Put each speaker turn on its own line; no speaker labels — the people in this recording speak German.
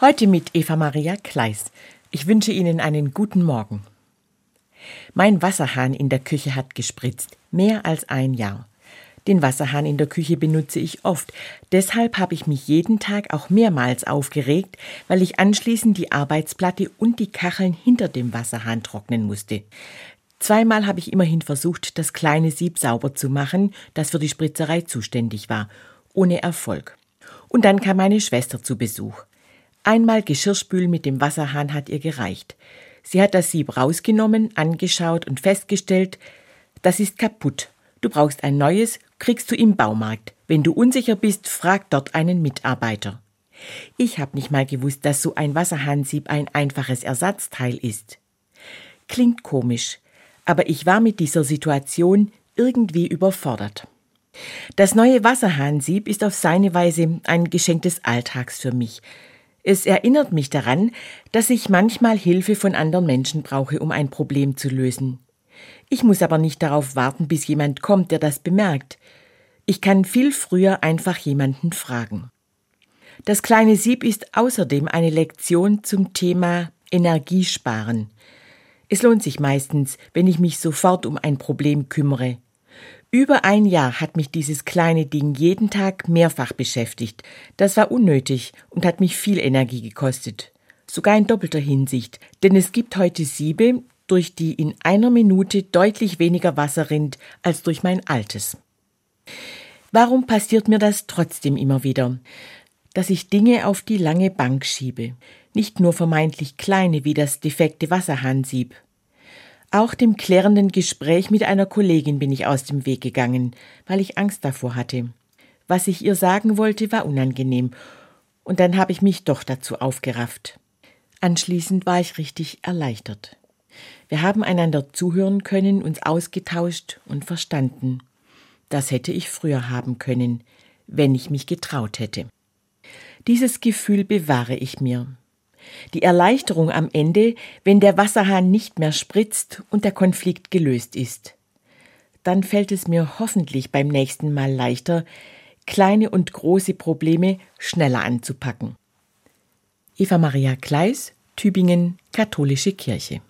Heute mit Eva Maria Kleis. Ich wünsche Ihnen einen guten Morgen. Mein Wasserhahn in der Küche hat gespritzt, mehr als ein Jahr. Den Wasserhahn in der Küche benutze ich oft, deshalb habe ich mich jeden Tag auch mehrmals aufgeregt, weil ich anschließend die Arbeitsplatte und die Kacheln hinter dem Wasserhahn trocknen musste. Zweimal habe ich immerhin versucht, das kleine Sieb sauber zu machen, das für die Spritzerei zuständig war, ohne Erfolg. Und dann kam meine Schwester zu Besuch. Einmal Geschirrspülen mit dem Wasserhahn hat ihr gereicht. Sie hat das Sieb rausgenommen, angeschaut und festgestellt, das ist kaputt. Du brauchst ein neues, kriegst du im Baumarkt. Wenn du unsicher bist, frag dort einen Mitarbeiter. Ich hab nicht mal gewusst, dass so ein Wasserhahnsieb ein einfaches Ersatzteil ist. Klingt komisch, aber ich war mit dieser Situation irgendwie überfordert. Das neue Wasserhahnsieb ist auf seine Weise ein Geschenk des Alltags für mich, es erinnert mich daran, dass ich manchmal Hilfe von anderen Menschen brauche, um ein Problem zu lösen. Ich muss aber nicht darauf warten, bis jemand kommt, der das bemerkt. Ich kann viel früher einfach jemanden fragen. Das kleine Sieb ist außerdem eine Lektion zum Thema Energiesparen. Es lohnt sich meistens, wenn ich mich sofort um ein Problem kümmere. Über ein Jahr hat mich dieses kleine Ding jeden Tag mehrfach beschäftigt. Das war unnötig und hat mich viel Energie gekostet. Sogar in doppelter Hinsicht, denn es gibt heute Siebe, durch die in einer Minute deutlich weniger Wasser rinnt als durch mein altes. Warum passiert mir das trotzdem immer wieder? Dass ich Dinge auf die lange Bank schiebe. Nicht nur vermeintlich kleine wie das defekte Wasserhahnsieb. Auch dem klärenden Gespräch mit einer Kollegin bin ich aus dem Weg gegangen, weil ich Angst davor hatte. Was ich ihr sagen wollte, war unangenehm, und dann habe ich mich doch dazu aufgerafft. Anschließend war ich richtig erleichtert. Wir haben einander zuhören können, uns ausgetauscht und verstanden. Das hätte ich früher haben können, wenn ich mich getraut hätte. Dieses Gefühl bewahre ich mir. Die Erleichterung am Ende, wenn der Wasserhahn nicht mehr spritzt und der Konflikt gelöst ist. Dann fällt es mir hoffentlich beim nächsten Mal leichter, kleine und große Probleme schneller anzupacken. Eva Maria Kleis, Tübingen, Katholische Kirche